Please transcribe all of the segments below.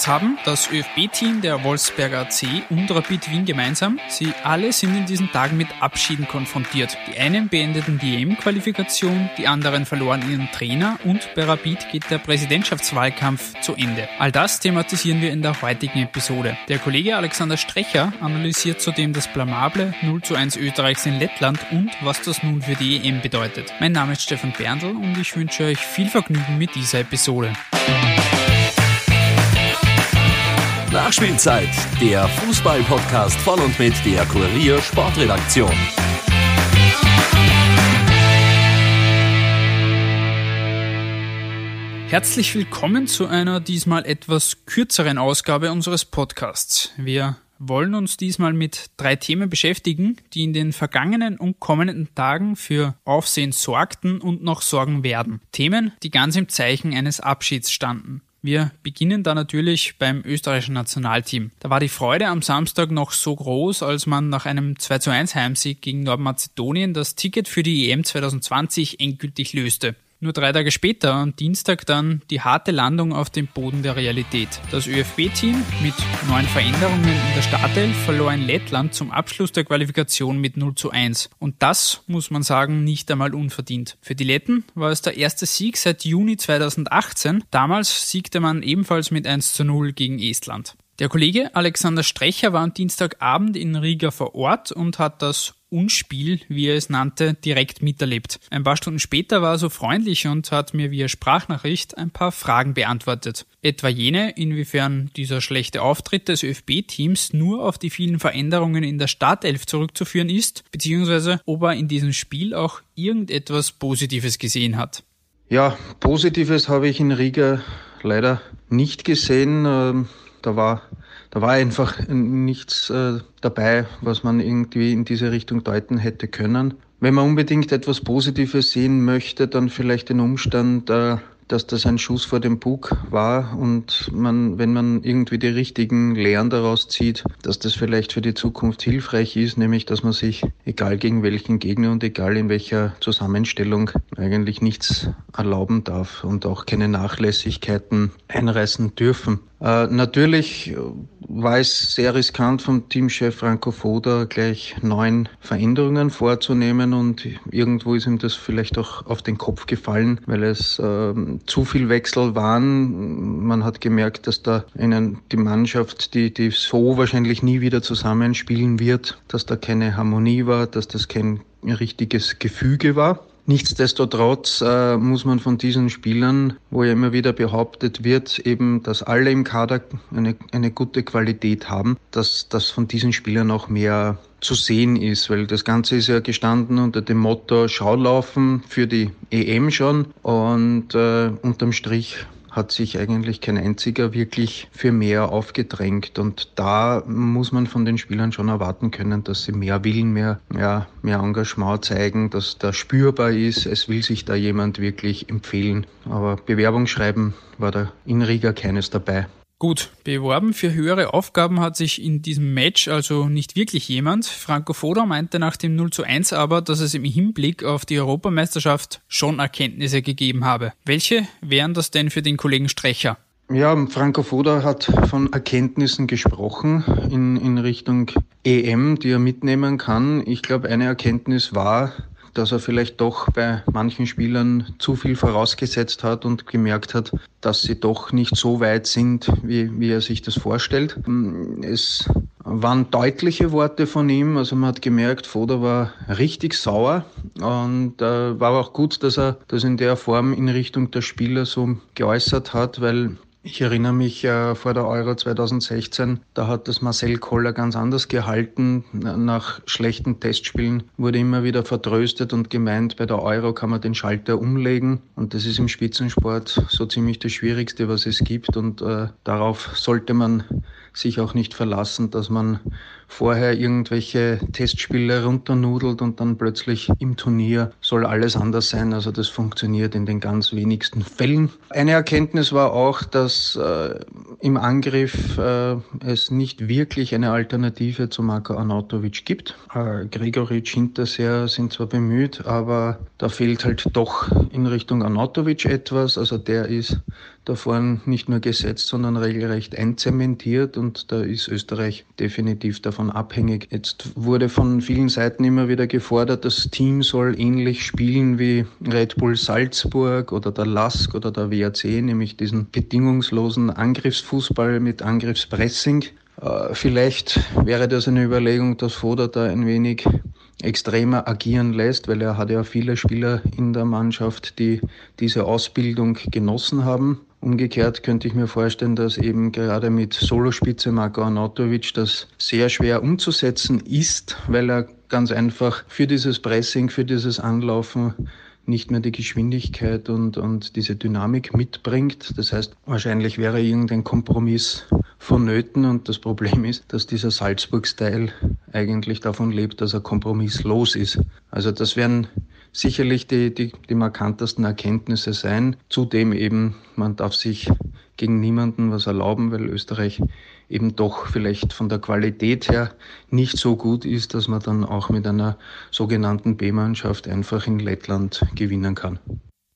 Was haben das ÖFB-Team der Wolfsberger AC und Rapid Wien gemeinsam? Sie alle sind in diesen Tagen mit Abschieden konfrontiert. Die einen beendeten die EM-Qualifikation, die anderen verloren ihren Trainer und bei Rapid geht der Präsidentschaftswahlkampf zu Ende. All das thematisieren wir in der heutigen Episode. Der Kollege Alexander Strecher analysiert zudem das blamable 0 zu 1 Österreichs in Lettland und was das nun für die EM bedeutet. Mein Name ist Stefan Berndl und ich wünsche euch viel Vergnügen mit dieser Episode. Nachspielzeit, der Fußball-Podcast von und mit der Kurier Sportredaktion. Herzlich willkommen zu einer diesmal etwas kürzeren Ausgabe unseres Podcasts. Wir wollen uns diesmal mit drei Themen beschäftigen, die in den vergangenen und kommenden Tagen für Aufsehen sorgten und noch sorgen werden. Themen, die ganz im Zeichen eines Abschieds standen. Wir beginnen da natürlich beim österreichischen Nationalteam. Da war die Freude am Samstag noch so groß, als man nach einem 2 zu 1 Heimsieg gegen Nordmazedonien das Ticket für die EM 2020 endgültig löste. Nur drei Tage später, am Dienstag, dann die harte Landung auf dem Boden der Realität. Das ÖFB-Team mit neuen Veränderungen in der Startelf verlor in Lettland zum Abschluss der Qualifikation mit 0 zu 1. Und das, muss man sagen, nicht einmal unverdient. Für die Letten war es der erste Sieg seit Juni 2018. Damals siegte man ebenfalls mit 1 zu 0 gegen Estland. Der Kollege Alexander Strecher war am Dienstagabend in Riga vor Ort und hat das Unspiel, wie er es nannte, direkt miterlebt. Ein paar Stunden später war er so freundlich und hat mir via Sprachnachricht ein paar Fragen beantwortet. Etwa jene, inwiefern dieser schlechte Auftritt des ÖFB-Teams nur auf die vielen Veränderungen in der Startelf zurückzuführen ist, beziehungsweise ob er in diesem Spiel auch irgendetwas Positives gesehen hat. Ja, Positives habe ich in Riga leider nicht gesehen. Ähm, da war, da war einfach nichts äh, dabei, was man irgendwie in diese Richtung deuten hätte können. Wenn man unbedingt etwas Positives sehen möchte, dann vielleicht den Umstand, äh, dass das ein Schuss vor dem Bug war und man, wenn man irgendwie die richtigen Lehren daraus zieht, dass das vielleicht für die Zukunft hilfreich ist, nämlich dass man sich, egal gegen welchen Gegner und egal in welcher Zusammenstellung, eigentlich nichts erlauben darf und auch keine Nachlässigkeiten einreißen dürfen. Äh, natürlich war es sehr riskant vom Teamchef Franco Foda gleich neun Veränderungen vorzunehmen und irgendwo ist ihm das vielleicht auch auf den Kopf gefallen, weil es äh, zu viel Wechsel waren. Man hat gemerkt, dass da einen, die Mannschaft, die, die so wahrscheinlich nie wieder zusammenspielen wird, dass da keine Harmonie war, dass das kein richtiges Gefüge war. Nichtsdestotrotz äh, muss man von diesen Spielern, wo ja immer wieder behauptet wird, eben, dass alle im Kader eine, eine gute Qualität haben, dass das von diesen Spielern auch mehr zu sehen ist, weil das Ganze ist ja gestanden unter dem Motto Schaulaufen für die EM schon. Und äh, unterm Strich hat sich eigentlich kein einziger wirklich für mehr aufgedrängt. Und da muss man von den Spielern schon erwarten können, dass sie mehr Willen, mehr, mehr, mehr Engagement zeigen, dass da spürbar ist, es will sich da jemand wirklich empfehlen. Aber Bewerbungsschreiben war da in Riga keines dabei. Gut, beworben für höhere Aufgaben hat sich in diesem Match also nicht wirklich jemand. Franco Foda meinte nach dem 0 zu 1 aber, dass es im Hinblick auf die Europameisterschaft schon Erkenntnisse gegeben habe. Welche wären das denn für den Kollegen Strecher? Ja, Franco Foda hat von Erkenntnissen gesprochen in, in Richtung EM, die er mitnehmen kann. Ich glaube, eine Erkenntnis war, dass er vielleicht doch bei manchen Spielern zu viel vorausgesetzt hat und gemerkt hat, dass sie doch nicht so weit sind, wie, wie er sich das vorstellt. Es waren deutliche Worte von ihm, also man hat gemerkt, Foda war richtig sauer und äh, war auch gut, dass er das in der Form in Richtung der Spieler so geäußert hat, weil ich erinnere mich äh, vor der Euro 2016, da hat das Marcel Koller ganz anders gehalten. Nach schlechten Testspielen wurde immer wieder vertröstet und gemeint, bei der Euro kann man den Schalter umlegen. Und das ist im Spitzensport so ziemlich das Schwierigste, was es gibt. Und äh, darauf sollte man sich auch nicht verlassen, dass man vorher irgendwelche Testspiele runternudelt und dann plötzlich im Turnier soll alles anders sein. Also das funktioniert in den ganz wenigsten Fällen. Eine Erkenntnis war auch, dass äh, im Angriff äh, es nicht wirklich eine Alternative zu Marko Arnautovic gibt. Äh, Gregoritsch, Hinterseher sind zwar bemüht, aber da fehlt halt doch in Richtung Arnautovic etwas. Also der ist da nicht nur gesetzt, sondern regelrecht einzementiert und da ist Österreich definitiv davon abhängig. Jetzt wurde von vielen Seiten immer wieder gefordert, das Team soll ähnlich spielen wie Red Bull Salzburg oder der LASK oder der WAC, nämlich diesen bedingungslosen Angriffsfußball mit Angriffspressing. Äh, vielleicht wäre das eine Überlegung, dass Foda da ein wenig extremer agieren lässt, weil er hat ja viele Spieler in der Mannschaft, die diese Ausbildung genossen haben. Umgekehrt könnte ich mir vorstellen, dass eben gerade mit Solospitze Marko Arnautovic das sehr schwer umzusetzen ist, weil er ganz einfach für dieses Pressing, für dieses Anlaufen nicht mehr die Geschwindigkeit und, und diese Dynamik mitbringt. Das heißt, wahrscheinlich wäre irgendein Kompromiss vonnöten und das Problem ist, dass dieser Salzburg-Style eigentlich davon lebt, dass er kompromisslos ist. Also das wären sicherlich die, die, die markantesten Erkenntnisse sein. Zudem eben, man darf sich gegen niemanden was erlauben, weil Österreich eben doch vielleicht von der Qualität her nicht so gut ist, dass man dann auch mit einer sogenannten B-Mannschaft einfach in Lettland gewinnen kann.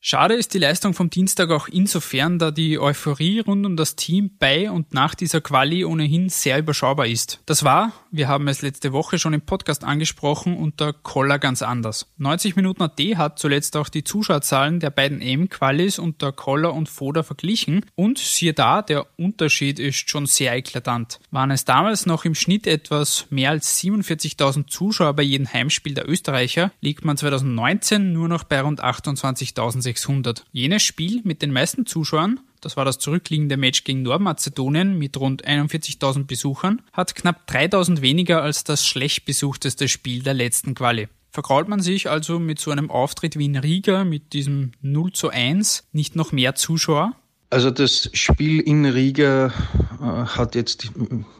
Schade ist die Leistung vom Dienstag auch insofern, da die Euphorie rund um das Team bei und nach dieser Quali ohnehin sehr überschaubar ist. Das war, wir haben es letzte Woche schon im Podcast angesprochen, unter Koller ganz anders. 90 Minuten AT hat zuletzt auch die Zuschauerzahlen der beiden M-Qualis unter Koller und Foda verglichen und siehe da, der Unterschied ist schon sehr eklatant. Waren es damals noch im Schnitt etwas mehr als 47.000 Zuschauer bei jedem Heimspiel der Österreicher, liegt man 2019 nur noch bei rund 28.000 600. Jenes Spiel mit den meisten Zuschauern, das war das zurückliegende Match gegen Nordmazedonien mit rund 41.000 Besuchern, hat knapp 3.000 weniger als das schlecht besuchteste Spiel der letzten Quali. Vergrault man sich also mit so einem Auftritt wie in Riga mit diesem 0 zu 1 nicht noch mehr Zuschauer? Also das Spiel in Riga äh, hat jetzt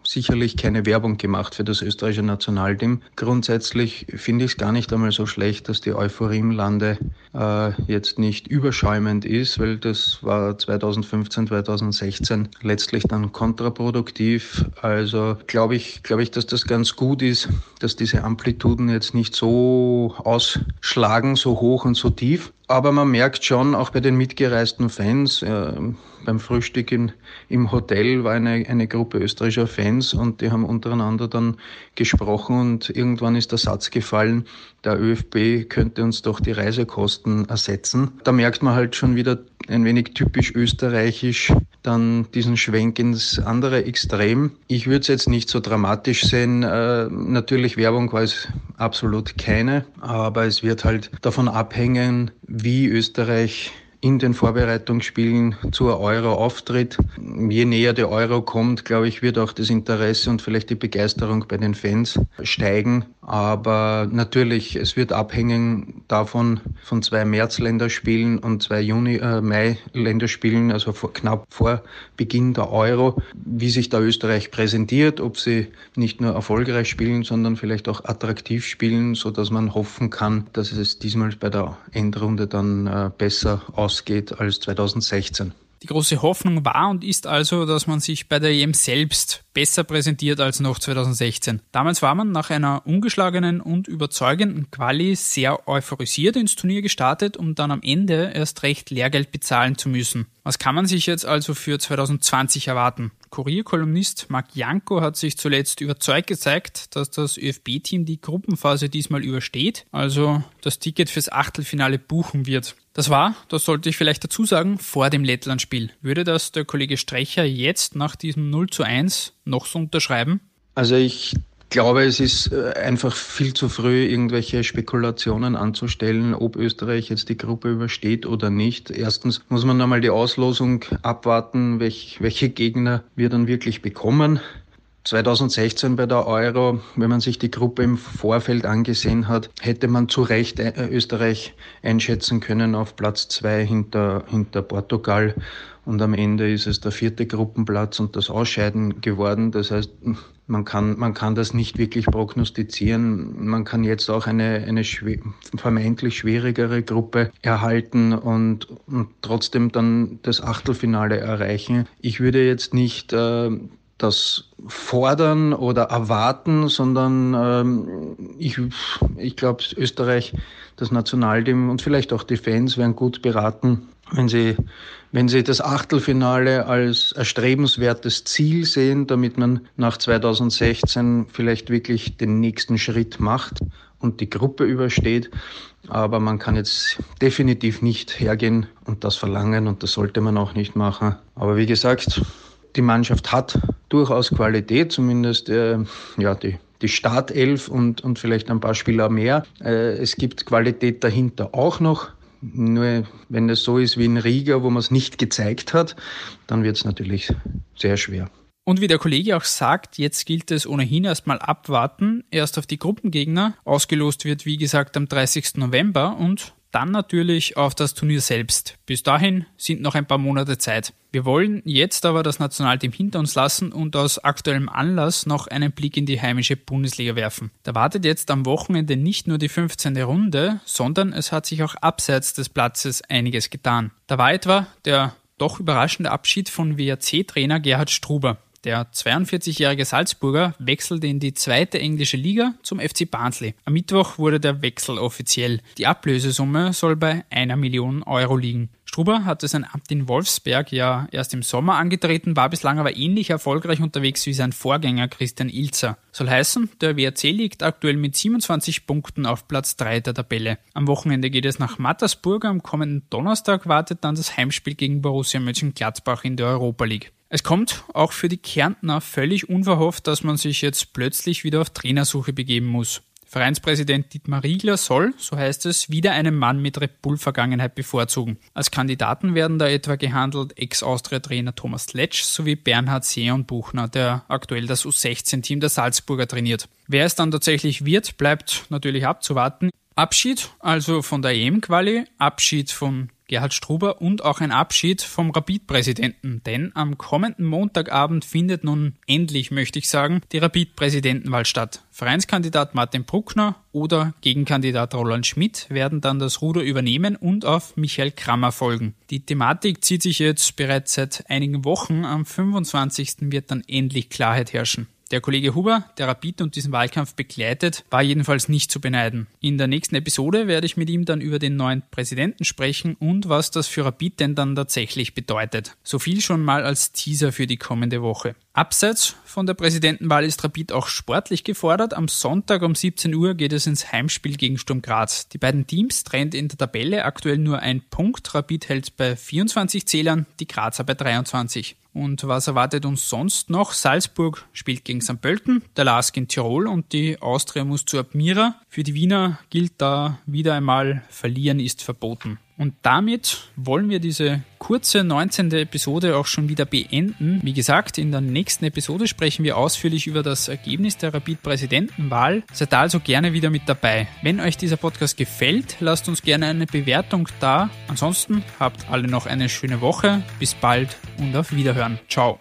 sicherlich keine Werbung gemacht für das österreichische Nationalteam. Grundsätzlich finde ich es gar nicht einmal so schlecht, dass die Euphorie im Lande äh, jetzt nicht überschäumend ist, weil das war 2015, 2016 letztlich dann kontraproduktiv. Also glaube ich, glaube ich, dass das ganz gut ist, dass diese Amplituden jetzt nicht so ausschlagen, so hoch und so tief. Aber man merkt schon, auch bei den mitgereisten Fans, äh, beim Frühstück in, im Hotel war eine, eine Gruppe österreichischer Fans und die haben untereinander dann gesprochen und irgendwann ist der Satz gefallen, der ÖFB könnte uns doch die Reisekosten ersetzen. Da merkt man halt schon wieder ein wenig typisch österreichisch dann diesen Schwenk ins andere Extrem. Ich würde es jetzt nicht so dramatisch sehen. Äh, natürlich Werbung war es absolut keine, aber es wird halt davon abhängen, wie Österreich in den Vorbereitungsspielen zur Euro auftritt. Je näher der Euro kommt, glaube ich, wird auch das Interesse und vielleicht die Begeisterung bei den Fans steigen. Aber natürlich, es wird abhängen davon von zwei März-Länderspielen und zwei Juni, äh, Mai-Länderspielen, also vor, knapp vor Beginn der Euro, wie sich da Österreich präsentiert, ob sie nicht nur erfolgreich spielen, sondern vielleicht auch attraktiv spielen, so dass man hoffen kann, dass es diesmal bei der Endrunde dann äh, besser ausgeht als 2016. Die große Hoffnung war und ist also, dass man sich bei der EM selbst besser präsentiert als noch 2016. Damals war man nach einer ungeschlagenen und überzeugenden Quali sehr euphorisiert ins Turnier gestartet, um dann am Ende erst recht Lehrgeld bezahlen zu müssen. Was kann man sich jetzt also für 2020 erwarten? Kurierkolumnist Marc Janko hat sich zuletzt überzeugt gezeigt, dass das ÖFB-Team die Gruppenphase diesmal übersteht, also das Ticket fürs Achtelfinale buchen wird. Das war, das sollte ich vielleicht dazu sagen, vor dem Lettland-Spiel. Würde das der Kollege Strecher jetzt nach diesem 0 zu 1 noch so unterschreiben? Also ich glaube, es ist äh, einfach viel zu früh, irgendwelche Spekulationen anzustellen, ob Österreich jetzt die Gruppe übersteht oder nicht. Erstens muss man einmal die Auslosung abwarten, welch, welche Gegner wir dann wirklich bekommen. 2016 bei der Euro, wenn man sich die Gruppe im Vorfeld angesehen hat, hätte man zu Recht äh, Österreich einschätzen können auf Platz zwei hinter, hinter Portugal. Und am Ende ist es der vierte Gruppenplatz und das Ausscheiden geworden. Das heißt, man kann, man kann das nicht wirklich prognostizieren. Man kann jetzt auch eine, eine schwer, vermeintlich schwierigere Gruppe erhalten und, und trotzdem dann das Achtelfinale erreichen. Ich würde jetzt nicht äh, das fordern oder erwarten, sondern ähm, ich, ich glaube, Österreich, das Nationalteam und vielleicht auch die Fans wären gut beraten, wenn sie, wenn sie das Achtelfinale als erstrebenswertes Ziel sehen, damit man nach 2016 vielleicht wirklich den nächsten Schritt macht und die Gruppe übersteht. Aber man kann jetzt definitiv nicht hergehen und das verlangen und das sollte man auch nicht machen. Aber wie gesagt, die Mannschaft hat durchaus Qualität, zumindest äh, ja, die, die Startelf und, und vielleicht ein paar Spieler mehr. Äh, es gibt Qualität dahinter auch noch. Nur wenn es so ist wie in Riga, wo man es nicht gezeigt hat, dann wird es natürlich sehr schwer. Und wie der Kollege auch sagt, jetzt gilt es ohnehin erstmal abwarten, erst auf die Gruppengegner. Ausgelost wird, wie gesagt, am 30. November und dann natürlich auf das Turnier selbst. Bis dahin sind noch ein paar Monate Zeit. Wir wollen jetzt aber das Nationalteam hinter uns lassen und aus aktuellem Anlass noch einen Blick in die heimische Bundesliga werfen. Da wartet jetzt am Wochenende nicht nur die 15. Runde, sondern es hat sich auch abseits des Platzes einiges getan. Da war etwa der doch überraschende Abschied von WRC-Trainer Gerhard Struber. Der 42-jährige Salzburger wechselte in die zweite englische Liga zum FC Barnsley. Am Mittwoch wurde der Wechsel offiziell. Die Ablösesumme soll bei einer Million Euro liegen. Struber hatte sein Amt in Wolfsberg ja erst im Sommer angetreten, war bislang aber ähnlich erfolgreich unterwegs wie sein Vorgänger Christian Ilzer. Soll heißen, der WRC liegt aktuell mit 27 Punkten auf Platz 3 der Tabelle. Am Wochenende geht es nach Mattersburg, am kommenden Donnerstag wartet dann das Heimspiel gegen Borussia Mönchengladbach in der Europa League. Es kommt auch für die Kärntner völlig unverhofft, dass man sich jetzt plötzlich wieder auf Trainersuche begeben muss. Vereinspräsident Dietmar Riegler soll, so heißt es, wieder einen Mann mit Red Bull-Vergangenheit bevorzugen. Als Kandidaten werden da etwa gehandelt Ex-Austria-Trainer Thomas Letsch sowie Bernhard Seon Buchner, der aktuell das U16-Team der Salzburger trainiert. Wer es dann tatsächlich wird, bleibt natürlich abzuwarten. Abschied also von der EM-Quali, Abschied von Gerhard Struber und auch ein Abschied vom Rapid-Präsidenten, denn am kommenden Montagabend findet nun endlich, möchte ich sagen, die Rapid-Präsidentenwahl statt. Vereinskandidat Martin Bruckner oder Gegenkandidat Roland Schmidt werden dann das Ruder übernehmen und auf Michael Krammer folgen. Die Thematik zieht sich jetzt bereits seit einigen Wochen. Am 25. wird dann endlich Klarheit herrschen. Der Kollege Huber, der Rapid und diesen Wahlkampf begleitet, war jedenfalls nicht zu beneiden. In der nächsten Episode werde ich mit ihm dann über den neuen Präsidenten sprechen und was das für Rapid denn dann tatsächlich bedeutet. So viel schon mal als Teaser für die kommende Woche. Abseits von der Präsidentenwahl ist Rapid auch sportlich gefordert. Am Sonntag um 17 Uhr geht es ins Heimspiel gegen Sturm Graz. Die beiden Teams trennt in der Tabelle aktuell nur ein Punkt. Rapid hält bei 24 Zählern, die Grazer bei 23. Und was erwartet uns sonst noch? Salzburg spielt gegen St. Pölten, der Lask in Tirol und die Austria muss zu Admira. Für die Wiener gilt da wieder einmal, verlieren ist verboten. Und damit wollen wir diese kurze 19. Episode auch schon wieder beenden. Wie gesagt, in der nächsten Episode sprechen wir ausführlich über das Ergebnis der Rapid-Präsidentenwahl. Seid also gerne wieder mit dabei. Wenn euch dieser Podcast gefällt, lasst uns gerne eine Bewertung da. Ansonsten habt alle noch eine schöne Woche. Bis bald und auf Wiederhören. Ciao.